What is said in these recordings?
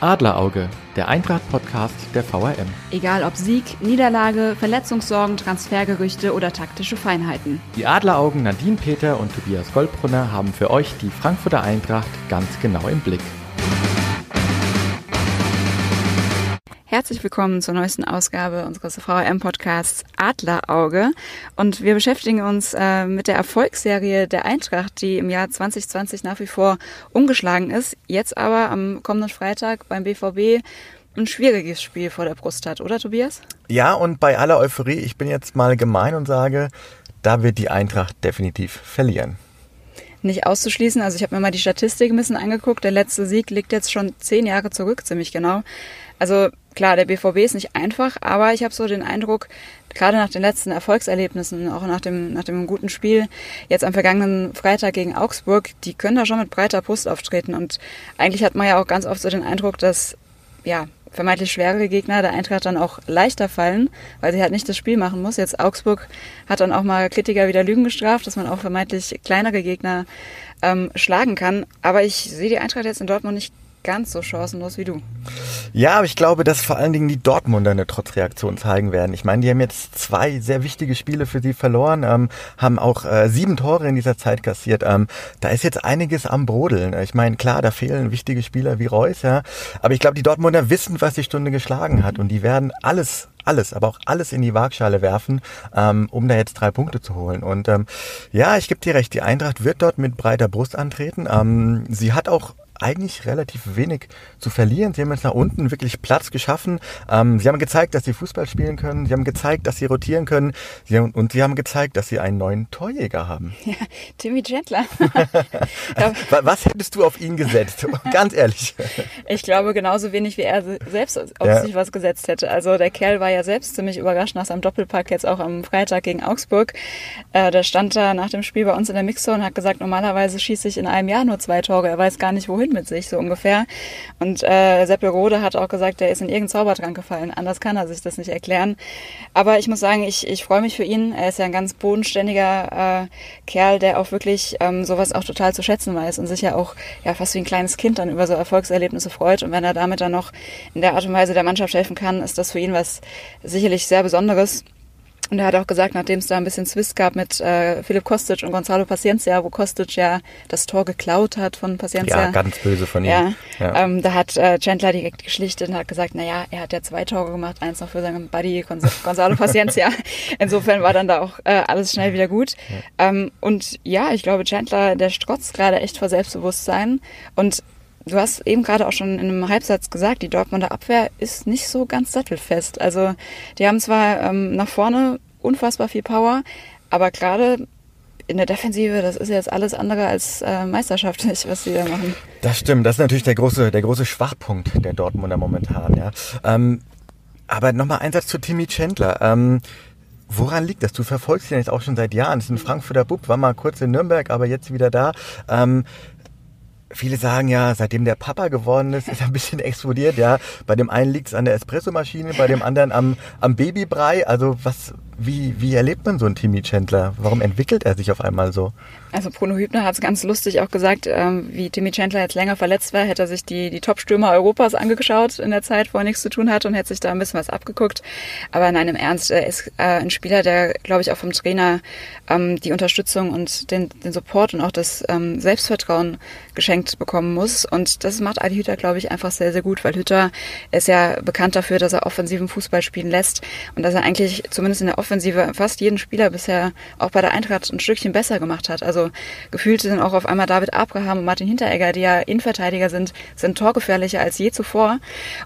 Adlerauge, der Eintracht-Podcast der VRM. Egal ob Sieg, Niederlage, Verletzungssorgen, Transfergerüchte oder taktische Feinheiten. Die Adleraugen Nadine Peter und Tobias Goldbrunner haben für euch die Frankfurter Eintracht ganz genau im Blick. Herzlich willkommen zur neuesten Ausgabe unseres VRM-Podcasts Adlerauge. Und wir beschäftigen uns äh, mit der Erfolgsserie der Eintracht, die im Jahr 2020 nach wie vor umgeschlagen ist. Jetzt aber am kommenden Freitag beim BVB ein schwieriges Spiel vor der Brust hat, oder Tobias? Ja, und bei aller Euphorie, ich bin jetzt mal gemein und sage, da wird die Eintracht definitiv verlieren nicht auszuschließen. Also ich habe mir mal die Statistik ein bisschen angeguckt. Der letzte Sieg liegt jetzt schon zehn Jahre zurück, ziemlich genau. Also klar, der BVB ist nicht einfach, aber ich habe so den Eindruck, gerade nach den letzten Erfolgserlebnissen, auch nach dem, nach dem guten Spiel, jetzt am vergangenen Freitag gegen Augsburg, die können da schon mit breiter Brust auftreten. Und eigentlich hat man ja auch ganz oft so den Eindruck, dass, ja, vermeintlich schwerere Gegner der Eintracht dann auch leichter fallen, weil sie halt nicht das Spiel machen muss. Jetzt Augsburg hat dann auch mal Kritiker wieder Lügen gestraft, dass man auch vermeintlich kleinere Gegner ähm, schlagen kann. Aber ich sehe die Eintracht jetzt in Dortmund nicht ganz so chancenlos wie du. Ja, aber ich glaube, dass vor allen Dingen die Dortmunder eine Trotzreaktion zeigen werden. Ich meine, die haben jetzt zwei sehr wichtige Spiele für sie verloren, ähm, haben auch äh, sieben Tore in dieser Zeit kassiert. Ähm, da ist jetzt einiges am Brodeln. Ich meine, klar, da fehlen wichtige Spieler wie Reus, ja. Aber ich glaube, die Dortmunder wissen, was die Stunde geschlagen hat und die werden alles alles, aber auch alles in die Waagschale werfen, ähm, um da jetzt drei Punkte zu holen. Und ähm, ja, ich gebe dir recht, die Eintracht wird dort mit breiter Brust antreten. Ähm, sie hat auch eigentlich relativ wenig zu verlieren. Sie haben jetzt nach unten wirklich Platz geschaffen. Ähm, sie haben gezeigt, dass sie Fußball spielen können. Sie haben gezeigt, dass sie rotieren können. Sie haben, und sie haben gezeigt, dass sie einen neuen Torjäger haben. Ja, Timmy Gentler. Was hättest du auf ihn gesetzt? Ganz ehrlich. Ich glaube genauso wenig, wie er selbst auf ja. sich was gesetzt hätte. Also der Kerl war ja selbst ziemlich überrascht nach seinem Doppelpack jetzt auch am Freitag gegen Augsburg. Äh, da stand da nach dem Spiel bei uns in der Mixzone und hat gesagt, normalerweise schieße ich in einem Jahr nur zwei Tore. Er weiß gar nicht, wohin mit sich, so ungefähr. Und äh, Seppel Rode hat auch gesagt, er ist in irgendeinen Zaubertrank gefallen. Anders kann er sich das nicht erklären. Aber ich muss sagen, ich, ich freue mich für ihn. Er ist ja ein ganz bodenständiger äh, Kerl, der auch wirklich ähm, sowas auch total zu schätzen weiß und sich ja auch ja fast wie ein kleines Kind dann über so Erfolgserlebnisse freut. Und wenn er damit dann noch in der Art und Weise der Mannschaft helfen kann, ist das für ihn was sicherlich sehr Besonderes. Und er hat auch gesagt, nachdem es da ein bisschen Zwist gab mit äh, Philipp Kostic und Gonzalo Paciencia, wo Kostic ja das Tor geklaut hat von Paciencia. Ja, ganz böse von ihm. Ja, ja. Ähm, da hat äh, Chandler direkt geschlichtet und hat gesagt, naja, er hat ja zwei Tore gemacht, eins noch für seinen Buddy Gonzalo Paciencia. Insofern war dann da auch äh, alles schnell wieder gut. Ja. Ähm, und ja, ich glaube, Chandler, der strotzt gerade echt vor Selbstbewusstsein und Du hast eben gerade auch schon in einem Halbsatz gesagt, die Dortmunder Abwehr ist nicht so ganz sattelfest. Also die haben zwar ähm, nach vorne unfassbar viel Power, aber gerade in der Defensive, das ist jetzt alles andere als äh, meisterschaftlich, was sie da machen. Das stimmt, das ist natürlich der große, der große Schwachpunkt der Dortmunder momentan, ja. Ähm, aber nochmal ein Satz zu Timmy Chandler. Ähm, Woran liegt das? Du verfolgst ihn jetzt auch schon seit Jahren. Das ist ein Frankfurter Bub, war mal kurz in Nürnberg, aber jetzt wieder da. Ähm, Viele sagen ja, seitdem der Papa geworden ist, ist er ein bisschen explodiert. Ja, bei dem einen liegt es an der Espressomaschine, bei dem anderen am, am Babybrei. Also was, wie, wie erlebt man so einen Timmy Chandler? Warum entwickelt er sich auf einmal so? Also Bruno Hübner hat es ganz lustig auch gesagt, ähm, wie Timmy Chandler jetzt länger verletzt war, hätte er sich die, die Top-Stürmer Europas angeschaut in der Zeit, wo er nichts zu tun hatte und hätte sich da ein bisschen was abgeguckt. Aber nein, im Ernst, er ist äh, ein Spieler, der, glaube ich, auch vom Trainer ähm, die Unterstützung und den, den Support und auch das ähm, Selbstvertrauen geschenkt bekommen muss. Und das macht Adi Hütter, glaube ich, einfach sehr, sehr gut, weil Hütter ist ja bekannt dafür, dass er offensiven Fußball spielen lässt und dass er eigentlich zumindest in der Offensive fast jeden Spieler bisher auch bei der Eintracht ein Stückchen besser gemacht hat. Also gefühlt sind auch auf einmal David Abraham und Martin Hinteregger, die ja Innenverteidiger sind, sind torgefährlicher als je zuvor.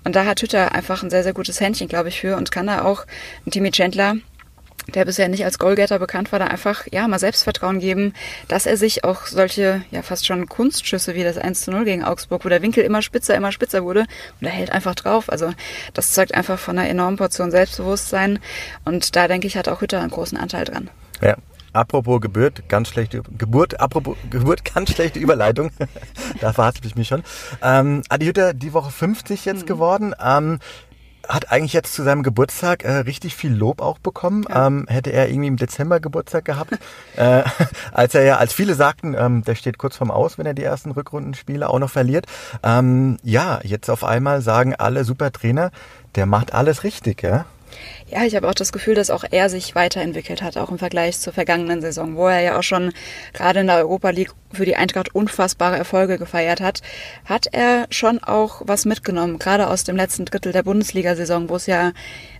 Und da hat Hütter einfach ein sehr, sehr gutes Händchen, glaube ich, für und kann da auch Timmy Chandler der bisher nicht als Goalgetter bekannt war, da einfach ja mal Selbstvertrauen geben, dass er sich auch solche ja fast schon Kunstschüsse wie das 1 zu 0 gegen Augsburg, wo der Winkel immer spitzer, immer spitzer wurde und er hält einfach drauf. Also das zeugt einfach von einer enormen Portion Selbstbewusstsein und da denke ich, hat auch Hütter einen großen Anteil dran. Ja, Apropos Geburt, ganz schlechte Geburt, apropos Geburt, ganz schlechte Überleitung. da verhaspel ich mich schon. Ähm, Adi Hütter, die Woche 50 jetzt mhm. geworden. Ähm, hat eigentlich jetzt zu seinem Geburtstag äh, richtig viel Lob auch bekommen. Ja. Ähm, hätte er irgendwie im Dezember Geburtstag gehabt, äh, als er ja, als viele sagten, ähm, der steht kurz vorm Aus, wenn er die ersten Rückrundenspiele auch noch verliert. Ähm, ja, jetzt auf einmal sagen alle super Trainer, der macht alles richtig, ja. Ja, ich habe auch das Gefühl, dass auch er sich weiterentwickelt hat, auch im Vergleich zur vergangenen Saison, wo er ja auch schon gerade in der Europa League für die Eintracht unfassbare Erfolge gefeiert hat, hat er schon auch was mitgenommen, gerade aus dem letzten Drittel der Bundesliga-Saison, wo es ja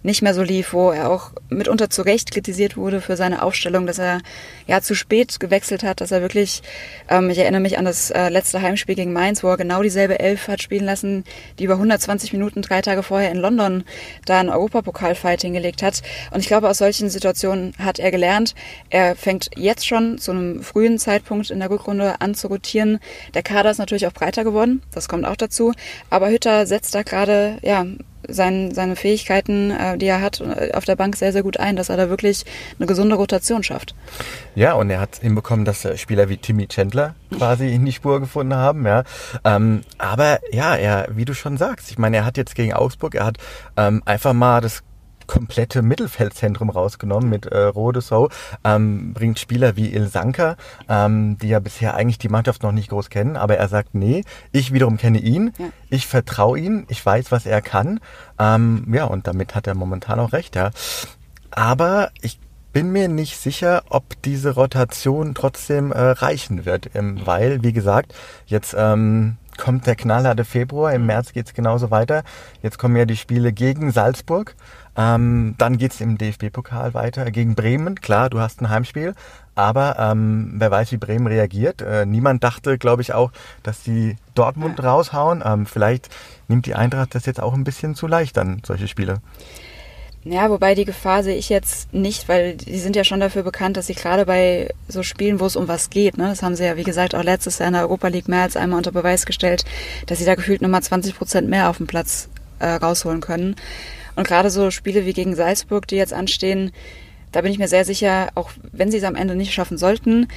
nicht mehr so lief, wo er auch mitunter zu Recht kritisiert wurde für seine Aufstellung, dass er ja zu spät gewechselt hat, dass er wirklich, ähm, ich erinnere mich an das äh, letzte Heimspiel gegen Mainz, wo er genau dieselbe Elf hat spielen lassen, die über 120 Minuten drei Tage vorher in London da ein Europapokal-Fight hingelegt hat. Und ich glaube, aus solchen Situationen hat er gelernt. Er fängt jetzt schon zu einem frühen Zeitpunkt in der Rückrunde an zu rotieren. Der Kader ist natürlich auch breiter geworden, das kommt auch dazu. Aber Hütter setzt da gerade, ja, sein, seine Fähigkeiten, äh, die er hat, äh, auf der Bank sehr, sehr gut ein, dass er da wirklich eine gesunde Rotation schafft. Ja, und er hat hinbekommen, dass äh, Spieler wie Timmy Chandler quasi in die Spur gefunden haben. Ja, ähm, aber ja, er, wie du schon sagst, ich meine, er hat jetzt gegen Augsburg, er hat ähm, einfach mal das komplette Mittelfeldzentrum rausgenommen mit äh, Rodesau, ähm, bringt Spieler wie Il Sanka, ähm, die ja bisher eigentlich die Mannschaft noch nicht groß kennen, aber er sagt, nee, ich wiederum kenne ihn, ja. ich vertraue ihm, ich weiß, was er kann. Ähm, ja, und damit hat er momentan auch recht, ja. Aber ich bin mir nicht sicher, ob diese Rotation trotzdem äh, reichen wird, ähm, weil, wie gesagt, jetzt ähm, kommt der knallharte Februar, im März geht's genauso weiter. Jetzt kommen ja die Spiele gegen Salzburg ähm, dann geht's im DFB-Pokal weiter gegen Bremen. Klar, du hast ein Heimspiel, aber ähm, wer weiß, wie Bremen reagiert. Äh, niemand dachte, glaube ich, auch, dass die Dortmund raushauen. Ähm, vielleicht nimmt die Eintracht das jetzt auch ein bisschen zu leicht an, solche Spiele. Ja, wobei die Gefahr sehe ich jetzt nicht, weil die sind ja schon dafür bekannt, dass sie gerade bei so Spielen, wo es um was geht, ne, das haben sie ja, wie gesagt, auch letztes Jahr in der Europa League mehr als einmal unter Beweis gestellt, dass sie da gefühlt nochmal 20 Prozent mehr auf dem Platz äh, rausholen können. Und gerade so Spiele wie gegen Salzburg, die jetzt anstehen, da bin ich mir sehr sicher, auch wenn sie es am Ende nicht schaffen sollten,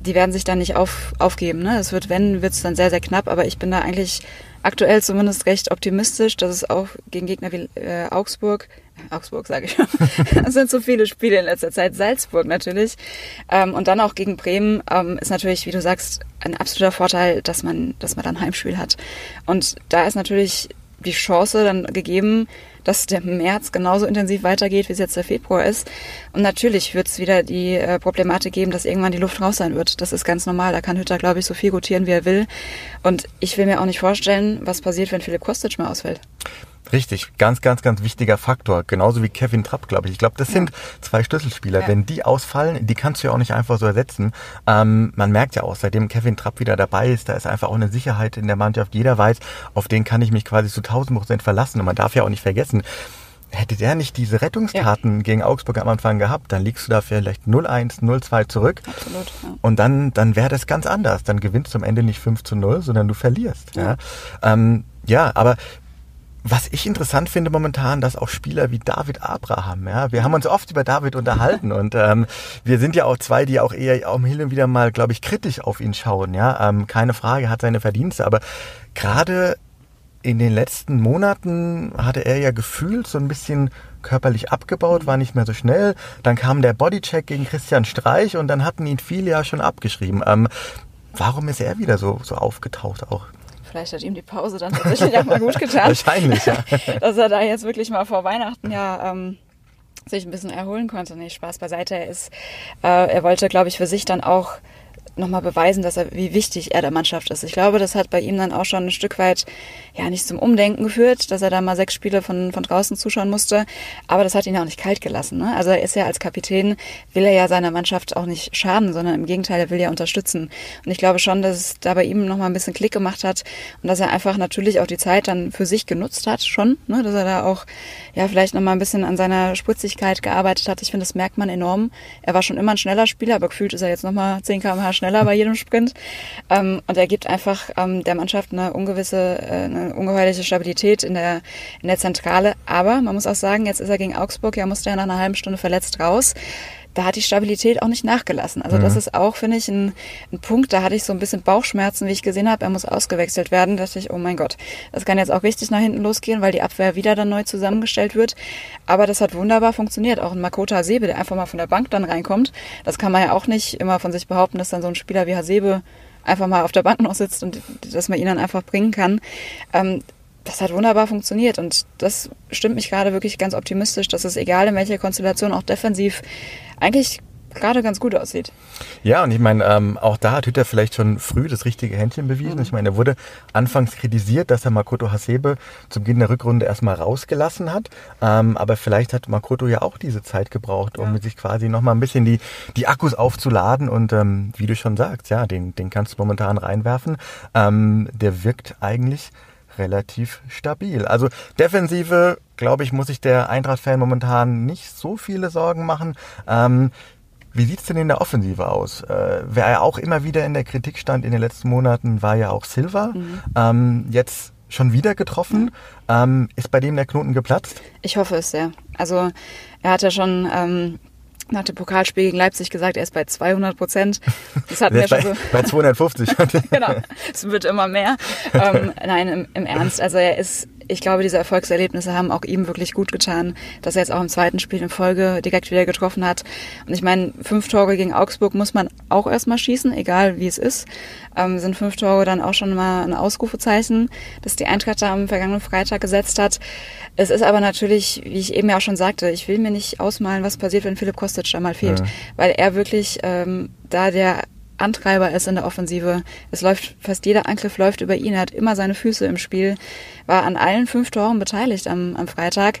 die werden sich dann nicht auf, aufgeben. Ne? Es wird, wenn, wird es dann sehr, sehr knapp, aber ich bin da eigentlich aktuell zumindest recht optimistisch, dass es auch gegen Gegner wie äh, Augsburg, äh, Augsburg sage ich, es sind so viele Spiele in letzter Zeit, Salzburg natürlich, ähm, und dann auch gegen Bremen ähm, ist natürlich, wie du sagst, ein absoluter Vorteil, dass man, dass man dann Heimspiel hat. Und da ist natürlich die Chance dann gegeben, dass der März genauso intensiv weitergeht, wie es jetzt der Februar ist. Und natürlich wird es wieder die äh, Problematik geben, dass irgendwann die Luft raus sein wird. Das ist ganz normal. Da kann Hütter, glaube ich, so viel rotieren, wie er will. Und ich will mir auch nicht vorstellen, was passiert, wenn Philipp Kostic mal ausfällt. Richtig, ganz, ganz, ganz wichtiger Faktor. Genauso wie Kevin Trapp, glaube ich. Ich glaube, das ja. sind zwei Schlüsselspieler. Ja. Wenn die ausfallen, die kannst du ja auch nicht einfach so ersetzen. Ähm, man merkt ja auch, seitdem Kevin Trapp wieder dabei ist, da ist einfach auch eine Sicherheit in der Mannschaft. Jeder weiß, auf den kann ich mich quasi zu 1000 Prozent verlassen. Und man darf ja auch nicht vergessen, hätte der nicht diese Rettungskarten ja. gegen Augsburg am Anfang gehabt, dann liegst du da vielleicht 0-1, 0-2 zurück. Absolut, ja. Und dann, dann wäre das ganz anders. Dann gewinnst du am Ende nicht 5 zu 0, sondern du verlierst. Ja, ja. Ähm, ja aber was ich interessant finde momentan, dass auch Spieler wie David Abraham, ja, wir haben uns oft über David unterhalten und ähm, wir sind ja auch zwei, die auch eher auch hin und wieder mal, glaube ich, kritisch auf ihn schauen, ja, ähm, keine Frage, hat seine Verdienste, aber gerade in den letzten Monaten hatte er ja gefühlt so ein bisschen körperlich abgebaut, war nicht mehr so schnell. Dann kam der Bodycheck gegen Christian Streich und dann hatten ihn viele ja schon abgeschrieben. Ähm, warum ist er wieder so, so aufgetaucht auch? Vielleicht hat ihm die Pause dann tatsächlich auch mal gut getan. Wahrscheinlich, ja. Dass er da jetzt wirklich mal vor Weihnachten ja ähm, sich ein bisschen erholen konnte. Nee, Spaß beiseite. Er ist, äh, er wollte, glaube ich, für sich dann auch nochmal beweisen, dass er, wie wichtig er der Mannschaft ist. Ich glaube, das hat bei ihm dann auch schon ein Stück weit, ja, nicht zum Umdenken geführt, dass er da mal sechs Spiele von, von draußen zuschauen musste. Aber das hat ihn ja auch nicht kalt gelassen. Ne? Also er ist ja als Kapitän, will er ja seiner Mannschaft auch nicht schaden, sondern im Gegenteil, er will ja unterstützen. Und ich glaube schon, dass es da bei ihm nochmal ein bisschen Klick gemacht hat und dass er einfach natürlich auch die Zeit dann für sich genutzt hat schon, ne? dass er da auch, ja, vielleicht nochmal ein bisschen an seiner Spritzigkeit gearbeitet hat. Ich finde, das merkt man enorm. Er war schon immer ein schneller Spieler, aber gefühlt ist er jetzt nochmal 10 kmh schneller schneller bei jedem Sprint. Ähm, und er gibt einfach ähm, der Mannschaft eine ungewisse, äh, eine ungeheuerliche Stabilität in der, in der Zentrale. Aber man muss auch sagen, jetzt ist er gegen Augsburg, ja musste er nach einer halben Stunde verletzt raus da hat die Stabilität auch nicht nachgelassen. Also mhm. das ist auch, finde ich, ein, ein, Punkt, da hatte ich so ein bisschen Bauchschmerzen, wie ich gesehen habe, er muss ausgewechselt werden. Da dachte ich, oh mein Gott, das kann jetzt auch richtig nach hinten losgehen, weil die Abwehr wieder dann neu zusammengestellt wird. Aber das hat wunderbar funktioniert. Auch ein Makota Hasebe, der einfach mal von der Bank dann reinkommt. Das kann man ja auch nicht immer von sich behaupten, dass dann so ein Spieler wie Hasebe einfach mal auf der Bank noch sitzt und dass man ihn dann einfach bringen kann. Ähm, das hat wunderbar funktioniert und das stimmt mich gerade wirklich ganz optimistisch, dass es egal in welcher Konstellation auch defensiv eigentlich gerade ganz gut aussieht. Ja, und ich meine, ähm, auch da hat Hütter vielleicht schon früh das richtige Händchen bewiesen. Mhm. Ich meine, er wurde anfangs kritisiert, dass er Makoto Hasebe zum Beginn der Rückrunde erstmal rausgelassen hat. Ähm, aber vielleicht hat Makoto ja auch diese Zeit gebraucht, um ja. sich quasi nochmal ein bisschen die, die Akkus aufzuladen. Und ähm, wie du schon sagst, ja, den, den kannst du momentan reinwerfen. Ähm, der wirkt eigentlich relativ stabil. Also Defensive, glaube ich, muss sich der Eintracht-Fan momentan nicht so viele Sorgen machen. Ähm, wie sieht's denn in der Offensive aus? Äh, wer ja auch immer wieder in der Kritik stand in den letzten Monaten, war ja auch Silva. Mhm. Ähm, jetzt schon wieder getroffen. Ähm, ist bei dem der Knoten geplatzt? Ich hoffe es sehr. Also er hat ja schon ähm, nach dem Pokalspiel gegen Leipzig gesagt, er ist bei 200 Prozent. Das hatten wir schon bei, so. Bei 250. genau, es wird immer mehr. Ähm, nein, im, im Ernst. Also er ist ich glaube, diese Erfolgserlebnisse haben auch ihm wirklich gut getan, dass er jetzt auch im zweiten Spiel in Folge direkt wieder getroffen hat. Und ich meine, fünf Tore gegen Augsburg muss man auch erstmal schießen, egal wie es ist. Ähm, sind fünf Tore dann auch schon mal ein Ausrufezeichen, das die Eintracht da am vergangenen Freitag gesetzt hat. Es ist aber natürlich, wie ich eben ja auch schon sagte, ich will mir nicht ausmalen, was passiert, wenn Philipp Kostic da mal fehlt, ja. weil er wirklich ähm, da der Antreiber ist in der Offensive. Es läuft, fast jeder Angriff läuft über ihn. Er hat immer seine Füße im Spiel, war an allen fünf Toren beteiligt am, am Freitag.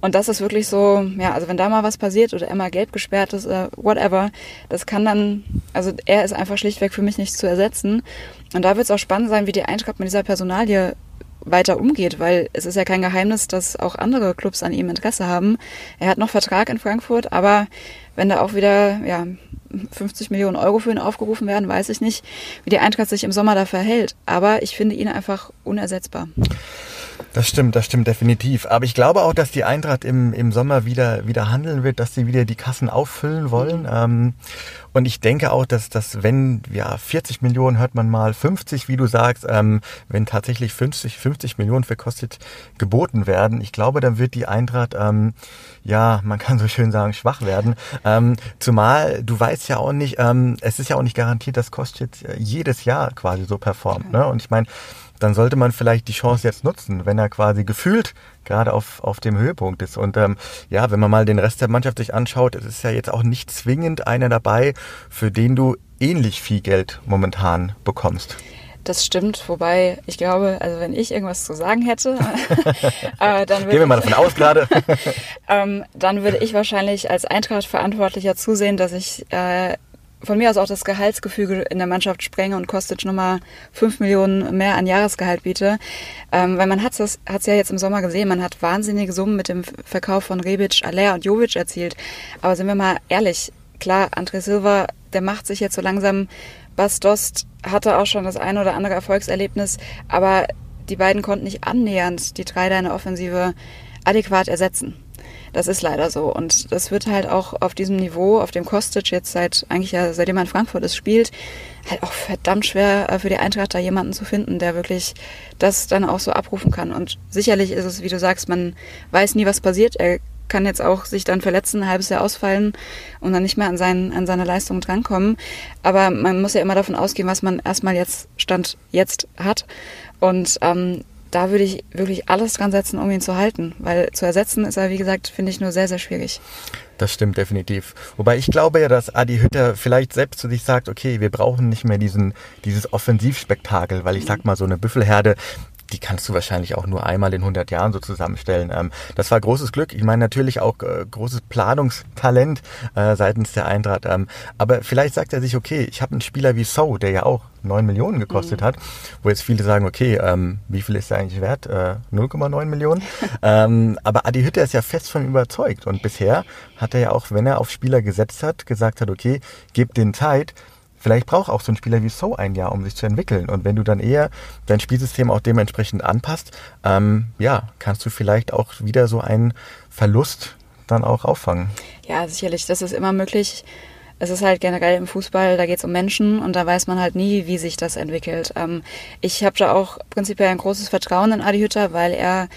Und das ist wirklich so, ja, also wenn da mal was passiert oder er mal gelb gesperrt ist, oder whatever, das kann dann, also er ist einfach schlichtweg für mich nicht zu ersetzen. Und da wird es auch spannend sein, wie die Eintracht mit dieser Personalie weiter umgeht, weil es ist ja kein Geheimnis, dass auch andere Clubs an ihm Interesse haben. Er hat noch Vertrag in Frankfurt, aber wenn da auch wieder ja, 50 Millionen Euro für ihn aufgerufen werden, weiß ich nicht, wie die Eintracht sich im Sommer da verhält. Aber ich finde ihn einfach unersetzbar. Das stimmt, das stimmt definitiv. Aber ich glaube auch, dass die Eintracht im, im Sommer wieder, wieder handeln wird, dass sie wieder die Kassen auffüllen wollen. Mhm. Ähm, und ich denke auch, dass das, wenn, ja, 40 Millionen hört man mal, 50, wie du sagst, ähm, wenn tatsächlich 50, 50 Millionen für Kostet geboten werden, ich glaube, dann wird die Eintracht, ähm, ja, man kann so schön sagen, schwach werden. Ähm, zumal du weißt ja auch nicht, ähm, es ist ja auch nicht garantiert, dass Kostet äh, jedes Jahr quasi so performt. Ne? Und ich meine, dann sollte man vielleicht die Chance jetzt nutzen, wenn er quasi gefühlt gerade auf, auf dem Höhepunkt ist. Und ähm, ja, wenn man mal den Rest der Mannschaft sich anschaut, es ist ja jetzt auch nicht zwingend einer dabei, für den du ähnlich viel Geld momentan bekommst. Das stimmt, wobei ich glaube, also wenn ich irgendwas zu sagen hätte, äh, dann würde Gehen wir mal davon aus gerade. ähm, dann würde ich wahrscheinlich als Eintracht-Verantwortlicher zusehen, dass ich äh, von mir aus auch das Gehaltsgefüge in der Mannschaft sprenge und Kostic nochmal fünf Millionen mehr an Jahresgehalt biete. Ähm, weil man hat es ja jetzt im Sommer gesehen, man hat wahnsinnige Summen mit dem Verkauf von Rebic, Aller und Jovic erzielt. Aber sind wir mal ehrlich, klar, André Silva, der macht sich jetzt so langsam, Bas Dost hatte auch schon das eine oder andere Erfolgserlebnis, aber die beiden konnten nicht annähernd die drei deiner Offensive adäquat ersetzen. Das ist leider so. Und das wird halt auch auf diesem Niveau, auf dem Kostic jetzt seit, eigentlich ja, seitdem er in Frankfurt ist, spielt, halt auch verdammt schwer äh, für die Eintracht da jemanden zu finden, der wirklich das dann auch so abrufen kann. Und sicherlich ist es, wie du sagst, man weiß nie, was passiert. Er kann jetzt auch sich dann verletzen, ein halbes Jahr ausfallen und dann nicht mehr an, seinen, an seine Leistung drankommen. Aber man muss ja immer davon ausgehen, was man erstmal jetzt Stand jetzt hat. Und ähm, da würde ich wirklich alles dran setzen, um ihn zu halten, weil zu ersetzen ist er, wie gesagt, finde ich nur sehr, sehr schwierig. Das stimmt definitiv. Wobei ich glaube ja, dass Adi Hütter vielleicht selbst zu sich sagt, okay, wir brauchen nicht mehr diesen, dieses Offensivspektakel, weil ich sag mal, so eine Büffelherde, die kannst du wahrscheinlich auch nur einmal in 100 Jahren so zusammenstellen. Ähm, das war großes Glück. Ich meine natürlich auch äh, großes Planungstalent äh, seitens der Eintracht. Ähm, aber vielleicht sagt er sich, okay, ich habe einen Spieler wie So, der ja auch 9 Millionen gekostet mhm. hat, wo jetzt viele sagen, okay, ähm, wie viel ist der eigentlich wert? Äh, 0,9 Millionen. ähm, aber Adi Hütter ist ja fest von überzeugt. Und bisher hat er ja auch, wenn er auf Spieler gesetzt hat, gesagt hat, okay, gebt den Zeit, Vielleicht braucht auch so ein Spieler wie So ein Jahr, um sich zu entwickeln. Und wenn du dann eher dein Spielsystem auch dementsprechend anpasst, ähm, ja, kannst du vielleicht auch wieder so einen Verlust dann auch auffangen. Ja, sicherlich, das ist immer möglich. Es ist halt generell im Fußball, da geht es um Menschen und da weiß man halt nie, wie sich das entwickelt. Ähm, ich habe da auch prinzipiell ein großes Vertrauen in Adi Hütter, weil er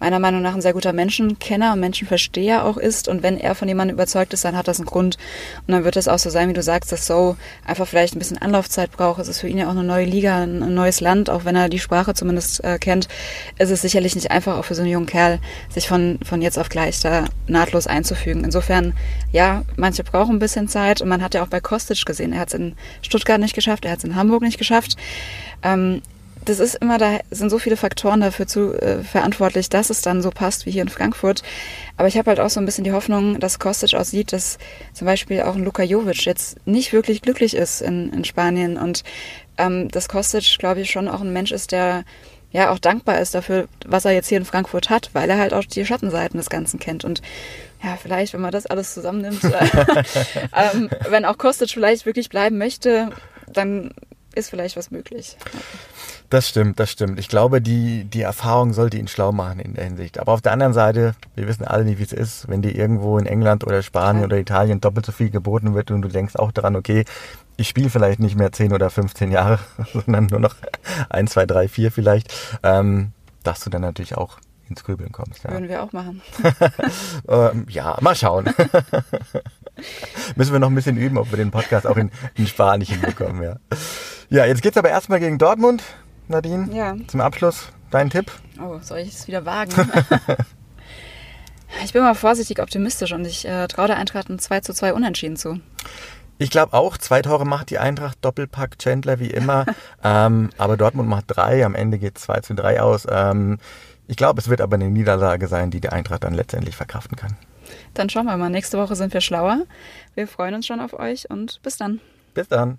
meiner Meinung nach ein sehr guter Menschenkenner und Menschenversteher auch ist. Und wenn er von jemandem überzeugt ist, dann hat das einen Grund. Und dann wird es auch so sein, wie du sagst, dass So einfach vielleicht ein bisschen Anlaufzeit braucht. Es ist für ihn ja auch eine neue Liga, ein neues Land, auch wenn er die Sprache zumindest äh, kennt. Es ist sicherlich nicht einfach, auch für so einen jungen Kerl, sich von, von jetzt auf gleich da nahtlos einzufügen. Insofern, ja, manche brauchen ein bisschen Zeit. Und man hat ja auch bei Kostic gesehen, er hat es in Stuttgart nicht geschafft, er hat es in Hamburg nicht geschafft. Ähm, das ist immer, da sind so viele Faktoren dafür zu äh, verantwortlich, dass es dann so passt wie hier in Frankfurt. Aber ich habe halt auch so ein bisschen die Hoffnung, dass Kostic aussieht, dass zum Beispiel auch ein Luka Jovic jetzt nicht wirklich glücklich ist in, in Spanien und ähm, dass Kostic, glaube ich, schon auch ein Mensch ist, der ja auch dankbar ist dafür, was er jetzt hier in Frankfurt hat, weil er halt auch die Schattenseiten des Ganzen kennt und ja, vielleicht, wenn man das alles zusammennimmt, äh, ähm, wenn auch Kostic vielleicht wirklich bleiben möchte, dann ist vielleicht was möglich. Das stimmt, das stimmt. Ich glaube, die, die Erfahrung sollte ihn schlau machen in der Hinsicht. Aber auf der anderen Seite, wir wissen alle nicht, wie es ist, wenn dir irgendwo in England oder Spanien ja. oder Italien doppelt so viel geboten wird und du denkst auch daran, okay, ich spiele vielleicht nicht mehr 10 oder 15 Jahre, sondern nur noch 1, 2, 3, 4 vielleicht, ähm, dass du dann natürlich auch ins Grübeln kommst. Ja. Würden wir auch machen. ähm, ja, mal schauen. Müssen wir noch ein bisschen üben, ob wir den Podcast auch in, in Spanisch hinbekommen, ja. Ja, jetzt geht's aber erstmal gegen Dortmund. Nadine? Ja. Zum Abschluss dein Tipp? Oh, soll ich es wieder wagen? ich bin mal vorsichtig optimistisch und ich äh, traue der Eintracht ein 2 zu 2 Unentschieden zu. Ich glaube auch, zwei Tore macht die Eintracht, Doppelpack Chandler wie immer. ähm, aber Dortmund macht drei, am Ende geht 2 zu 3 aus. Ähm, ich glaube, es wird aber eine Niederlage sein, die die Eintracht dann letztendlich verkraften kann. Dann schauen wir mal. Nächste Woche sind wir schlauer. Wir freuen uns schon auf euch und bis dann. Bis dann.